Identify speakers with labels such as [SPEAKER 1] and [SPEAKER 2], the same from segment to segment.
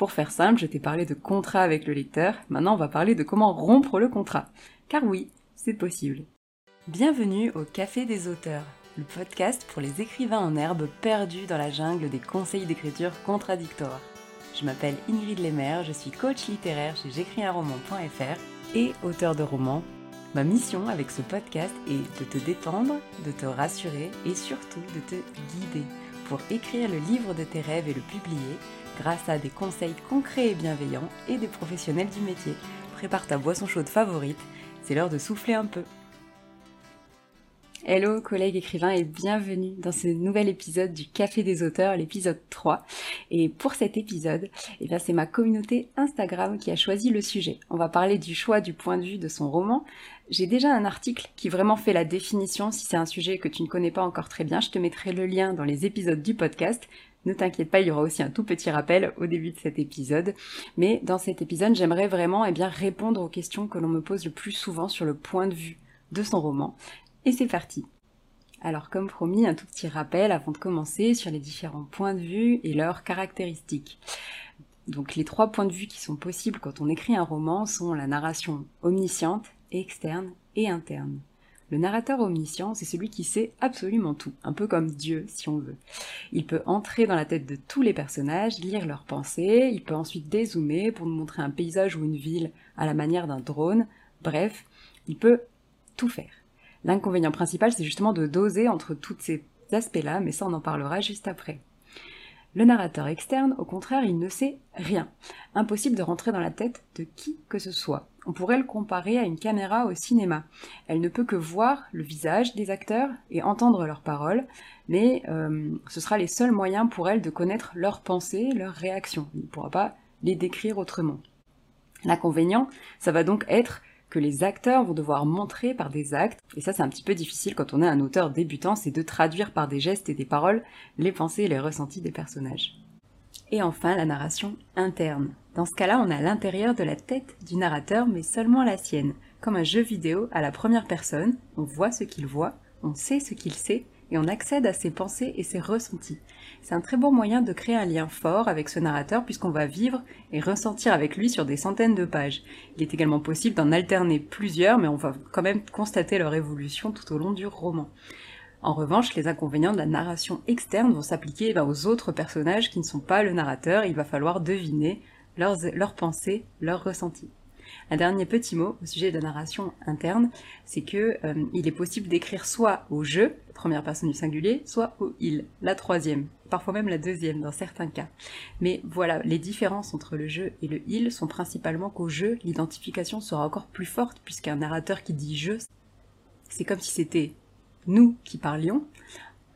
[SPEAKER 1] Pour faire simple, je t'ai parlé de contrat avec le lecteur, maintenant on va parler de comment rompre le contrat. Car oui, c'est possible. Bienvenue au Café des auteurs, le podcast pour les écrivains en herbe perdus dans la jungle des conseils d'écriture contradictoires. Je m'appelle Ingrid Lemaire, je suis coach littéraire chez j'écrisunroman.fr et auteur de romans. Ma mission avec ce podcast est de te détendre, de te rassurer et surtout de te guider pour écrire le livre de tes rêves et le publier grâce à des conseils concrets et bienveillants et des professionnels du métier. Prépare ta boisson chaude favorite, c'est l'heure de souffler un peu. Hello collègues écrivains et bienvenue dans ce nouvel épisode du Café des auteurs, l'épisode 3. Et pour cet épisode, eh c'est ma communauté Instagram qui a choisi le sujet. On va parler du choix du point de vue de son roman. J'ai déjà un article qui vraiment fait la définition. Si c'est un sujet que tu ne connais pas encore très bien, je te mettrai le lien dans les épisodes du podcast. Ne t'inquiète pas, il y aura aussi un tout petit rappel au début de cet épisode. Mais dans cet épisode, j'aimerais vraiment eh bien, répondre aux questions que l'on me pose le plus souvent sur le point de vue de son roman. Et c'est parti. Alors comme promis, un tout petit rappel avant de commencer sur les différents points de vue et leurs caractéristiques. Donc les trois points de vue qui sont possibles quand on écrit un roman sont la narration omnisciente, externe et interne. Le narrateur omniscient, c'est celui qui sait absolument tout, un peu comme Dieu si on veut. Il peut entrer dans la tête de tous les personnages, lire leurs pensées, il peut ensuite dézoomer pour nous montrer un paysage ou une ville à la manière d'un drone, bref, il peut tout faire. L'inconvénient principal, c'est justement de doser entre tous ces aspects-là, mais ça on en parlera juste après. Le narrateur externe, au contraire, il ne sait rien. Impossible de rentrer dans la tête de qui que ce soit. On pourrait le comparer à une caméra au cinéma. Elle ne peut que voir le visage des acteurs et entendre leurs paroles, mais euh, ce sera les seuls moyens pour elle de connaître leurs pensées, leurs réactions. Elle ne pourra pas les décrire autrement. L'inconvénient, ça va donc être que les acteurs vont devoir montrer par des actes, et ça c'est un petit peu difficile quand on est un auteur débutant, c'est de traduire par des gestes et des paroles les pensées et les ressentis des personnages. Et enfin la narration interne. Dans ce cas-là, on a l'intérieur de la tête du narrateur, mais seulement la sienne. Comme un jeu vidéo à la première personne, on voit ce qu'il voit, on sait ce qu'il sait, et on accède à ses pensées et ses ressentis. C'est un très bon moyen de créer un lien fort avec ce narrateur puisqu'on va vivre et ressentir avec lui sur des centaines de pages. Il est également possible d'en alterner plusieurs, mais on va quand même constater leur évolution tout au long du roman. En revanche, les inconvénients de la narration externe vont s'appliquer ben, aux autres personnages qui ne sont pas le narrateur, il va falloir deviner leurs, leurs pensées, leurs ressentis. Un dernier petit mot au sujet de la narration interne, c'est que euh, il est possible d'écrire soit au je, première personne du singulier, soit au il, la troisième, parfois même la deuxième dans certains cas. Mais voilà, les différences entre le je et le il sont principalement qu'au je, l'identification sera encore plus forte puisqu'un narrateur qui dit je, c'est comme si c'était nous qui parlions,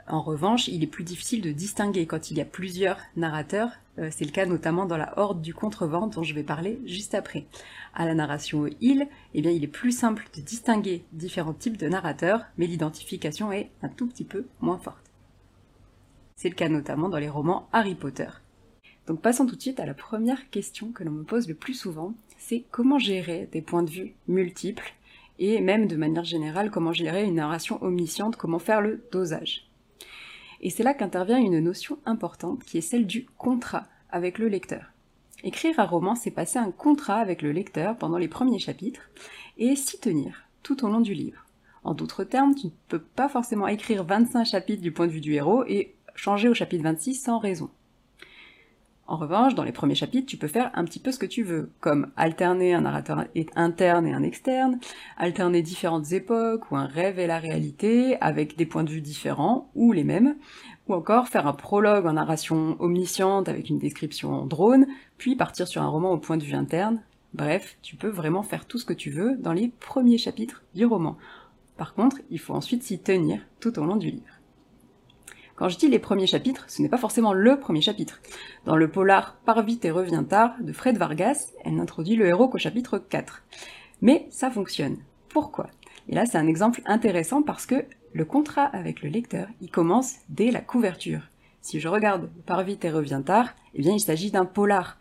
[SPEAKER 1] en revanche, il est plus difficile de distinguer quand il y a plusieurs narrateurs. Euh, c'est le cas notamment dans la horde du contrevent dont je vais parler juste après. À la narration il, eh bien, il est plus simple de distinguer différents types de narrateurs, mais l'identification est un tout petit peu moins forte. C'est le cas notamment dans les romans Harry Potter. Donc passons tout de suite à la première question que l'on me pose le plus souvent, c'est comment gérer des points de vue multiples et même de manière générale comment gérer une narration omnisciente, comment faire le dosage. Et c'est là qu'intervient une notion importante qui est celle du contrat avec le lecteur. Écrire un roman, c'est passer un contrat avec le lecteur pendant les premiers chapitres et s'y tenir tout au long du livre. En d'autres termes, tu ne peux pas forcément écrire 25 chapitres du point de vue du héros et changer au chapitre 26 sans raison. En revanche, dans les premiers chapitres, tu peux faire un petit peu ce que tu veux, comme alterner un narrateur interne et un externe, alterner différentes époques ou un rêve et la réalité avec des points de vue différents ou les mêmes, ou encore faire un prologue en narration omnisciente avec une description en drone, puis partir sur un roman au point de vue interne. Bref, tu peux vraiment faire tout ce que tu veux dans les premiers chapitres du roman. Par contre, il faut ensuite s'y tenir tout au long du livre. Quand je dis les premiers chapitres, ce n'est pas forcément le premier chapitre. Dans le polar Par vite et revient tard de Fred Vargas, elle n'introduit le héros qu'au chapitre 4. Mais ça fonctionne. Pourquoi? Et là, c'est un exemple intéressant parce que le contrat avec le lecteur, il commence dès la couverture. Si je regarde Par vite et revient tard, eh bien, il s'agit d'un polar.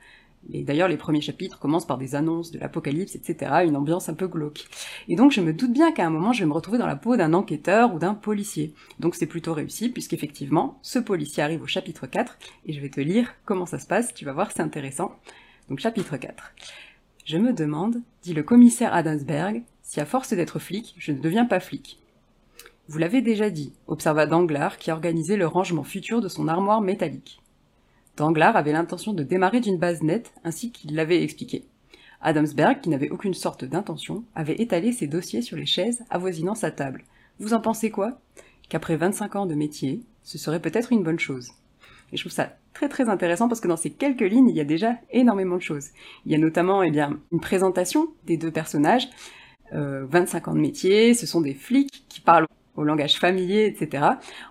[SPEAKER 1] Et d'ailleurs, les premiers chapitres commencent par des annonces de l'apocalypse, etc., une ambiance un peu glauque. Et donc, je me doute bien qu'à un moment, je vais me retrouver dans la peau d'un enquêteur ou d'un policier. Donc, c'est plutôt réussi, puisqu'effectivement, ce policier arrive au chapitre 4, et je vais te lire comment ça se passe, tu vas voir, c'est intéressant. Donc, chapitre 4. Je me demande, dit le commissaire Adamsberg, si à force d'être flic, je ne deviens pas flic. Vous l'avez déjà dit, observa Danglars, qui organisait le rangement futur de son armoire métallique. Danglars avait l'intention de démarrer d'une base nette, ainsi qu'il l'avait expliqué. Adamsberg, qui n'avait aucune sorte d'intention, avait étalé ses dossiers sur les chaises avoisinant sa table. Vous en pensez quoi? Qu'après 25 ans de métier, ce serait peut-être une bonne chose. Et je trouve ça très très intéressant parce que dans ces quelques lignes, il y a déjà énormément de choses. Il y a notamment eh bien, une présentation des deux personnages, 25 euh, ans de métier, ce sont des flics qui parlent au langage familier, etc.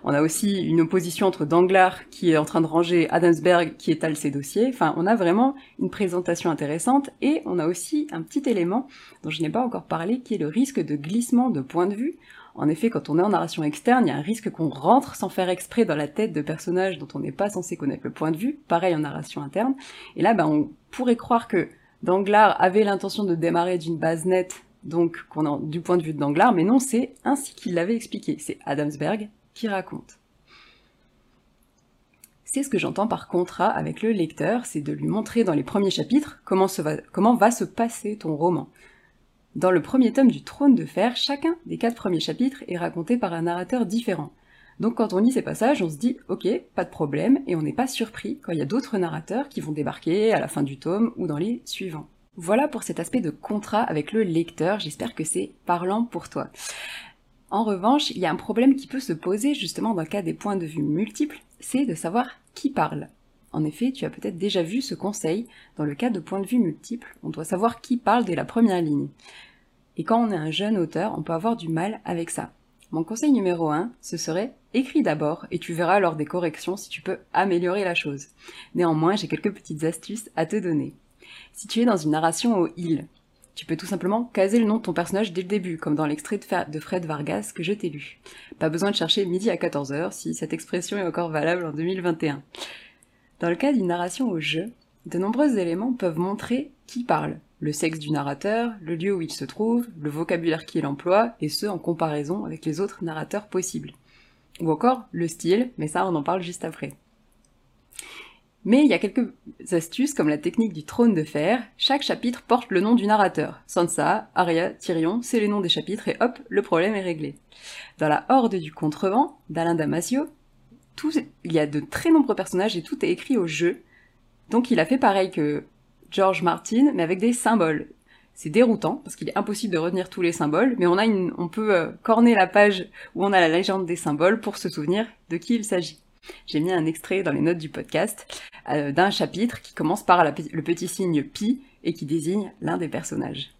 [SPEAKER 1] On a aussi une opposition entre Danglars qui est en train de ranger Adamsberg qui étale ses dossiers. Enfin, on a vraiment une présentation intéressante et on a aussi un petit élément dont je n'ai pas encore parlé qui est le risque de glissement de point de vue. En effet, quand on est en narration externe, il y a un risque qu'on rentre sans faire exprès dans la tête de personnages dont on n'est pas censé connaître le point de vue. Pareil en narration interne. Et là, ben, on pourrait croire que Danglars avait l'intention de démarrer d'une base nette donc du point de vue de Danglars, mais non, c'est ainsi qu'il l'avait expliqué. C'est Adamsberg qui raconte. C'est ce que j'entends par contrat avec le lecteur, c'est de lui montrer dans les premiers chapitres comment va se passer ton roman. Dans le premier tome du Trône de Fer, chacun des quatre premiers chapitres est raconté par un narrateur différent. Donc quand on lit ces passages, on se dit ok, pas de problème, et on n'est pas surpris quand il y a d'autres narrateurs qui vont débarquer à la fin du tome ou dans les suivants. Voilà pour cet aspect de contrat avec le lecteur, j'espère que c'est parlant pour toi. En revanche, il y a un problème qui peut se poser justement dans le cas des points de vue multiples, c'est de savoir qui parle. En effet, tu as peut-être déjà vu ce conseil, dans le cas de points de vue multiples, on doit savoir qui parle dès la première ligne. Et quand on est un jeune auteur, on peut avoir du mal avec ça. Mon conseil numéro 1, ce serait écris d'abord et tu verras lors des corrections si tu peux améliorer la chose. Néanmoins, j'ai quelques petites astuces à te donner. Si tu es dans une narration au il, tu peux tout simplement caser le nom de ton personnage dès le début, comme dans l'extrait de Fred Vargas que je t'ai lu. Pas besoin de chercher midi à 14h si cette expression est encore valable en 2021. Dans le cas d'une narration au jeu, de nombreux éléments peuvent montrer qui parle. Le sexe du narrateur, le lieu où il se trouve, le vocabulaire qu'il emploie, et ce en comparaison avec les autres narrateurs possibles. Ou encore le style, mais ça on en parle juste après. Mais il y a quelques astuces comme la technique du trône de fer. Chaque chapitre porte le nom du narrateur. Sansa, Arya, Tyrion, c'est les noms des chapitres et hop, le problème est réglé. Dans la Horde du Contrevent d'Alain Damasio, il y a de très nombreux personnages et tout est écrit au jeu. Donc il a fait pareil que George Martin, mais avec des symboles. C'est déroutant parce qu'il est impossible de retenir tous les symboles, mais on a une, on peut euh, corner la page où on a la légende des symboles pour se souvenir de qui il s'agit. J'ai mis un extrait dans les notes du podcast euh, d'un chapitre qui commence par le petit signe pi et qui désigne l'un des personnages.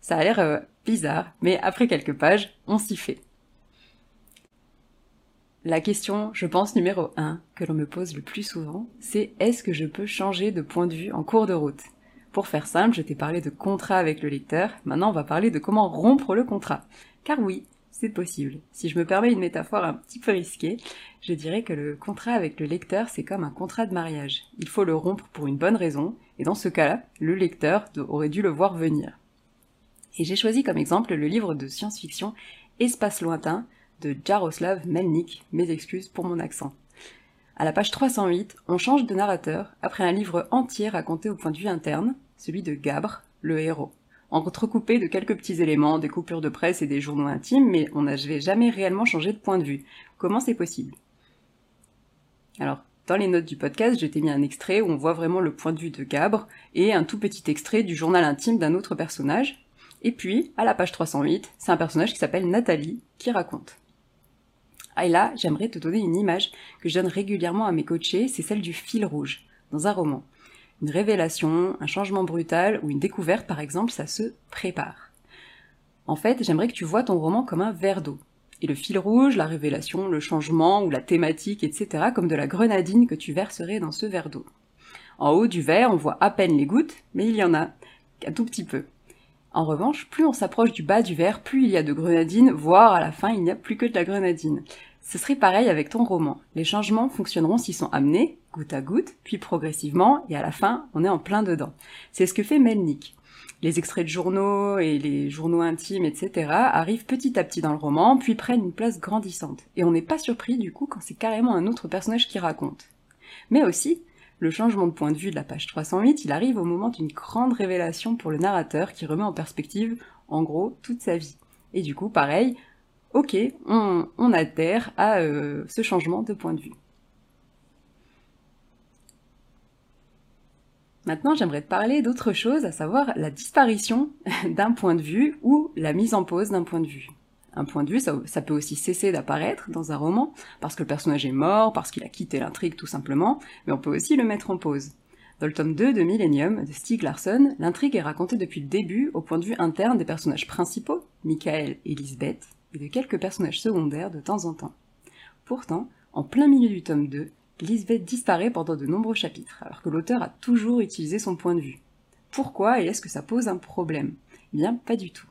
[SPEAKER 1] Ça a l'air euh, bizarre, mais après quelques pages, on s'y fait. La question, je pense, numéro 1 que l'on me pose le plus souvent, c'est est-ce que je peux changer de point de vue en cours de route? Pour faire simple, je t'ai parlé de contrat avec le lecteur, maintenant on va parler de comment rompre le contrat. Car oui, c'est possible. Si je me permets une métaphore un petit peu risquée, je dirais que le contrat avec le lecteur, c'est comme un contrat de mariage. Il faut le rompre pour une bonne raison, et dans ce cas-là, le lecteur aurait dû le voir venir. Et j'ai choisi comme exemple le livre de science-fiction Espace lointain de Jaroslav Melnik, mes excuses pour mon accent. À la page 308, on change de narrateur après un livre entier raconté au point de vue interne, celui de Gabre, le héros entrecoupé de quelques petits éléments, des coupures de presse et des journaux intimes, mais on n'avait jamais réellement changé de point de vue. Comment c'est possible? Alors, dans les notes du podcast, j'ai mis un extrait où on voit vraiment le point de vue de Gabre et un tout petit extrait du journal intime d'un autre personnage. Et puis, à la page 308, c'est un personnage qui s'appelle Nathalie qui raconte. Ah, là, j'aimerais te donner une image que je donne régulièrement à mes coachés, c'est celle du fil rouge, dans un roman. Une révélation, un changement brutal ou une découverte par exemple, ça se prépare. En fait, j'aimerais que tu vois ton roman comme un verre d'eau. Et le fil rouge, la révélation, le changement ou la thématique, etc. comme de la grenadine que tu verserais dans ce verre d'eau. En haut du verre, on voit à peine les gouttes, mais il y en a, un tout petit peu. En revanche, plus on s'approche du bas du verre, plus il y a de grenadine, voire à la fin il n'y a plus que de la grenadine. Ce serait pareil avec ton roman. Les changements fonctionneront s'ils sont amenés, goutte à goutte, puis progressivement, et à la fin, on est en plein dedans. C'est ce que fait Melnick. Les extraits de journaux et les journaux intimes, etc., arrivent petit à petit dans le roman, puis prennent une place grandissante. Et on n'est pas surpris du coup quand c'est carrément un autre personnage qui raconte. Mais aussi, le changement de point de vue de la page 308, il arrive au moment d'une grande révélation pour le narrateur qui remet en perspective, en gros, toute sa vie. Et du coup, pareil, ok, on, adhère à euh, ce changement de point de vue. Maintenant, j'aimerais te parler d'autre chose, à savoir la disparition d'un point de vue ou la mise en pause d'un point de vue. Un point de vue, ça, ça peut aussi cesser d'apparaître dans un roman, parce que le personnage est mort, parce qu'il a quitté l'intrigue tout simplement, mais on peut aussi le mettre en pause. Dans le tome 2 de Millennium de Stieg Larsson, l'intrigue est racontée depuis le début au point de vue interne des personnages principaux, Michael et Lisbeth, et de quelques personnages secondaires de temps en temps. Pourtant, en plein milieu du tome 2, Lisbeth disparaît pendant de nombreux chapitres, alors que l'auteur a toujours utilisé son point de vue. Pourquoi et est-ce que ça pose un problème? Eh bien, pas du tout.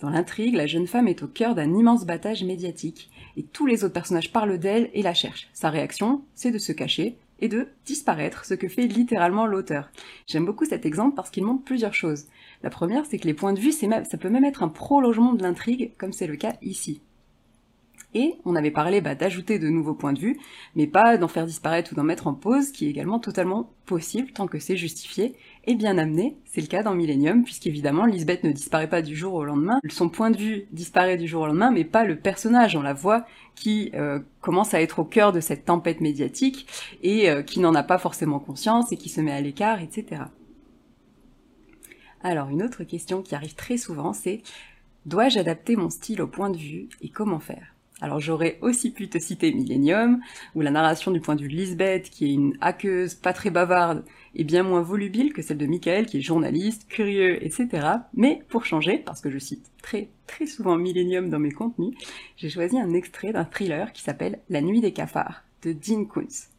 [SPEAKER 1] Dans l'intrigue, la jeune femme est au cœur d'un immense battage médiatique, et tous les autres personnages parlent d'elle et la cherchent. Sa réaction, c'est de se cacher et de disparaître, ce que fait littéralement l'auteur. J'aime beaucoup cet exemple parce qu'il montre plusieurs choses. La première, c'est que les points de vue, ça peut même être un prolongement de l'intrigue, comme c'est le cas ici. Et on avait parlé bah, d'ajouter de nouveaux points de vue, mais pas d'en faire disparaître ou d'en mettre en pause, qui est également totalement possible tant que c'est justifié et bien amené. C'est le cas dans Millennium, puisqu'évidemment Lisbeth ne disparaît pas du jour au lendemain. Son point de vue disparaît du jour au lendemain, mais pas le personnage. On la voit qui euh, commence à être au cœur de cette tempête médiatique et euh, qui n'en a pas forcément conscience et qui se met à l'écart, etc. Alors une autre question qui arrive très souvent, c'est dois-je adapter mon style au point de vue et comment faire? Alors j'aurais aussi pu te citer Millennium, où la narration du point de vue de Lisbeth, qui est une hackeuse pas très bavarde, est bien moins volubile que celle de Michael, qui est journaliste, curieux, etc. Mais pour changer, parce que je cite très très souvent Millennium dans mes contenus, j'ai choisi un extrait d'un thriller qui s'appelle La nuit des cafards, de Dean Koontz.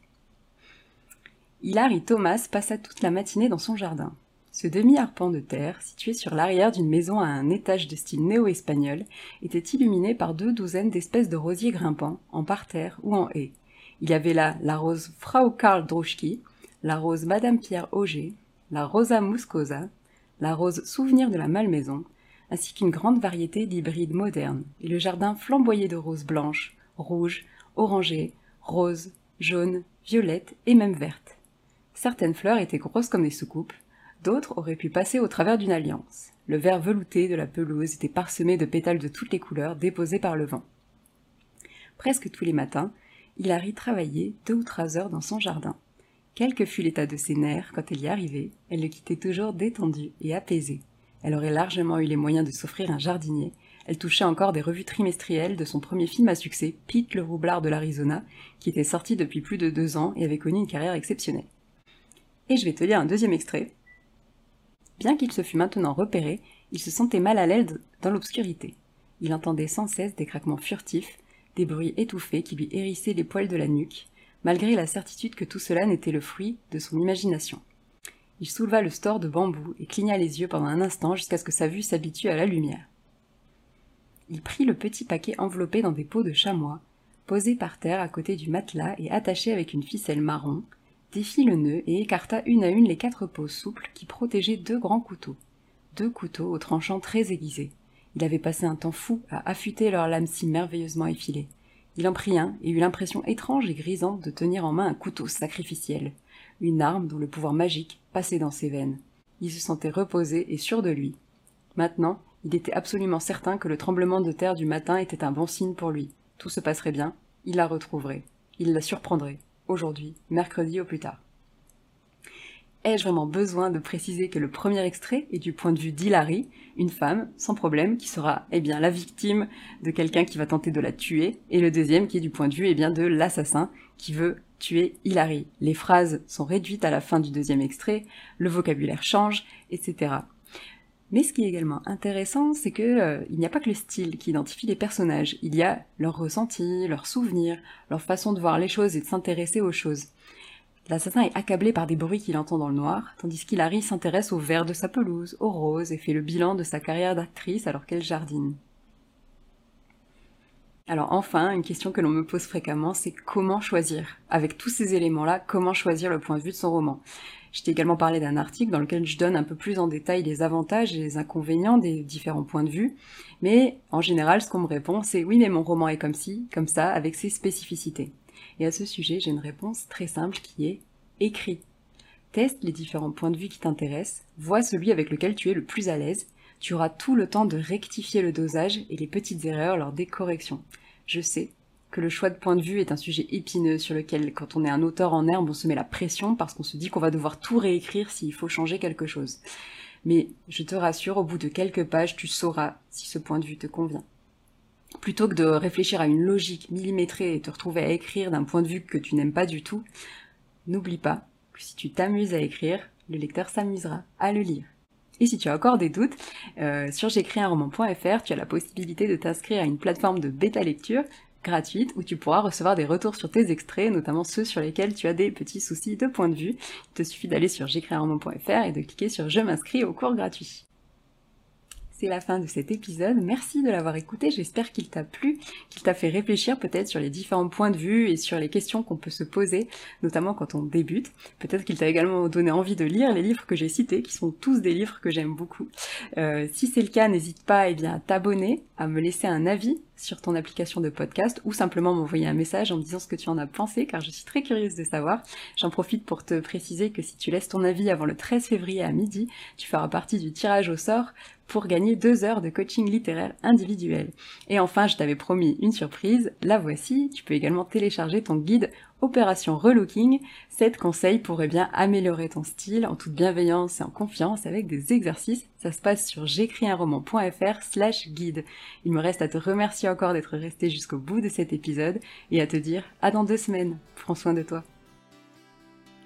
[SPEAKER 1] Hilary Thomas passa toute la matinée dans son jardin. Ce demi-arpent de terre, situé sur l'arrière d'une maison à un étage de style néo-espagnol, était illuminé par deux douzaines d'espèces de rosiers grimpants, en parterre ou en haie. Il y avait là la rose Frau Karl Druschki, la rose Madame Pierre Auger, la Rosa Muscosa, la rose Souvenir de la Malmaison, ainsi qu'une grande variété d'hybrides modernes, et le jardin flamboyé de roses blanches, rouges, orangées, roses, jaunes, violettes et même vertes. Certaines fleurs étaient grosses comme des soucoupes, D'autres auraient pu passer au travers d'une alliance. Le vert velouté de la pelouse était parsemé de pétales de toutes les couleurs déposés par le vent. Presque tous les matins, Hilary travaillait deux ou trois heures dans son jardin. Quel que fût l'état de ses nerfs quand elle y arrivait, elle le quittait toujours détendue et apaisée. Elle aurait largement eu les moyens de s'offrir un jardinier. Elle touchait encore des revues trimestrielles de son premier film à succès, Pete le roublard de l'Arizona, qui était sorti depuis plus de deux ans et avait connu une carrière exceptionnelle. Et je vais te lire un deuxième extrait, Bien qu'il se fût maintenant repéré, il se sentait mal à l'aise dans l'obscurité. Il entendait sans cesse des craquements furtifs, des bruits étouffés qui lui hérissaient les poils de la nuque, malgré la certitude que tout cela n'était le fruit de son imagination. Il souleva le store de bambou et cligna les yeux pendant un instant jusqu'à ce que sa vue s'habitue à la lumière. Il prit le petit paquet enveloppé dans des peaux de chamois, posé par terre à côté du matelas et attaché avec une ficelle marron, défit le nœud et écarta une à une les quatre peaux souples qui protégeaient deux grands couteaux. Deux couteaux aux tranchants très aiguisés. Il avait passé un temps fou à affûter leurs lames si merveilleusement effilées. Il en prit un et eut l'impression étrange et grisante de tenir en main un couteau sacrificiel, une arme dont le pouvoir magique passait dans ses veines. Il se sentait reposé et sûr de lui. Maintenant, il était absolument certain que le tremblement de terre du matin était un bon signe pour lui. Tout se passerait bien, il la retrouverait, il la surprendrait aujourd'hui, mercredi au plus tard. Ai-je vraiment besoin de préciser que le premier extrait est du point de vue d'Hilary, une femme, sans problème, qui sera, eh bien, la victime de quelqu'un qui va tenter de la tuer, et le deuxième qui est du point de vue, eh bien, de l'assassin qui veut tuer Hilary. Les phrases sont réduites à la fin du deuxième extrait, le vocabulaire change, etc. Mais ce qui est également intéressant, c'est que euh, il n'y a pas que le style qui identifie les personnages, il y a leurs ressentis, leurs souvenirs, leur façon de voir les choses et de s'intéresser aux choses. L'assassin est accablé par des bruits qu'il entend dans le noir, tandis qu'Hilary s'intéresse au vert de sa pelouse, aux roses, et fait le bilan de sa carrière d'actrice alors qu'elle jardine. Alors enfin, une question que l'on me pose fréquemment, c'est comment choisir? Avec tous ces éléments-là, comment choisir le point de vue de son roman? Je t'ai également parlé d'un article dans lequel je donne un peu plus en détail les avantages et les inconvénients des différents points de vue, mais en général, ce qu'on me répond, c'est oui, mais mon roman est comme ci, comme ça, avec ses spécificités. Et à ce sujet, j'ai une réponse très simple qui est écrit. Teste les différents points de vue qui t'intéressent, vois celui avec lequel tu es le plus à l'aise, tu auras tout le temps de rectifier le dosage et les petites erreurs lors des corrections. Je sais que le choix de point de vue est un sujet épineux sur lequel, quand on est un auteur en herbe, on se met la pression parce qu'on se dit qu'on va devoir tout réécrire s'il faut changer quelque chose. Mais je te rassure, au bout de quelques pages, tu sauras si ce point de vue te convient. Plutôt que de réfléchir à une logique millimétrée et te retrouver à écrire d'un point de vue que tu n'aimes pas du tout, n'oublie pas que si tu t'amuses à écrire, le lecteur s'amusera à le lire. Et si tu as encore des doutes, euh, sur j'écrisunroman.fr, tu as la possibilité de t'inscrire à une plateforme de bêta lecture gratuite où tu pourras recevoir des retours sur tes extraits, notamment ceux sur lesquels tu as des petits soucis de point de vue. Il te suffit d'aller sur j'écrisunroman.fr et de cliquer sur je m'inscris au cours gratuit c'est la fin de cet épisode. Merci de l'avoir écouté. J'espère qu'il t'a plu, qu'il t'a fait réfléchir peut-être sur les différents points de vue et sur les questions qu'on peut se poser, notamment quand on débute. Peut-être qu'il t'a également donné envie de lire les livres que j'ai cités, qui sont tous des livres que j'aime beaucoup. Euh, si c'est le cas, n'hésite pas eh bien, à t'abonner, à me laisser un avis sur ton application de podcast ou simplement m'envoyer un message en me disant ce que tu en as pensé car je suis très curieuse de savoir. J'en profite pour te préciser que si tu laisses ton avis avant le 13 février à midi, tu feras partie du tirage au sort pour gagner deux heures de coaching littéraire individuel. Et enfin, je t'avais promis une surprise, la voici, tu peux également télécharger ton guide Opération Relooking, 7 conseils pour eh bien améliorer ton style en toute bienveillance et en confiance avec des exercices. Ça se passe sur j'écrisunroman.fr slash guide. Il me reste à te remercier encore d'être resté jusqu'au bout de cet épisode et à te dire à dans deux semaines. Prends soin de toi.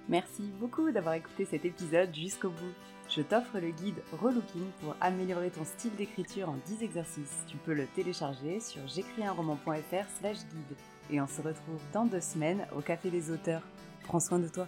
[SPEAKER 1] Merci beaucoup d'avoir écouté cet épisode jusqu'au bout je t'offre le guide Relooking pour améliorer ton style d'écriture en 10 exercices. Tu peux le télécharger sur j'écrisunroman.fr slash guide. Et on se retrouve dans deux semaines au Café des auteurs. Prends soin de toi.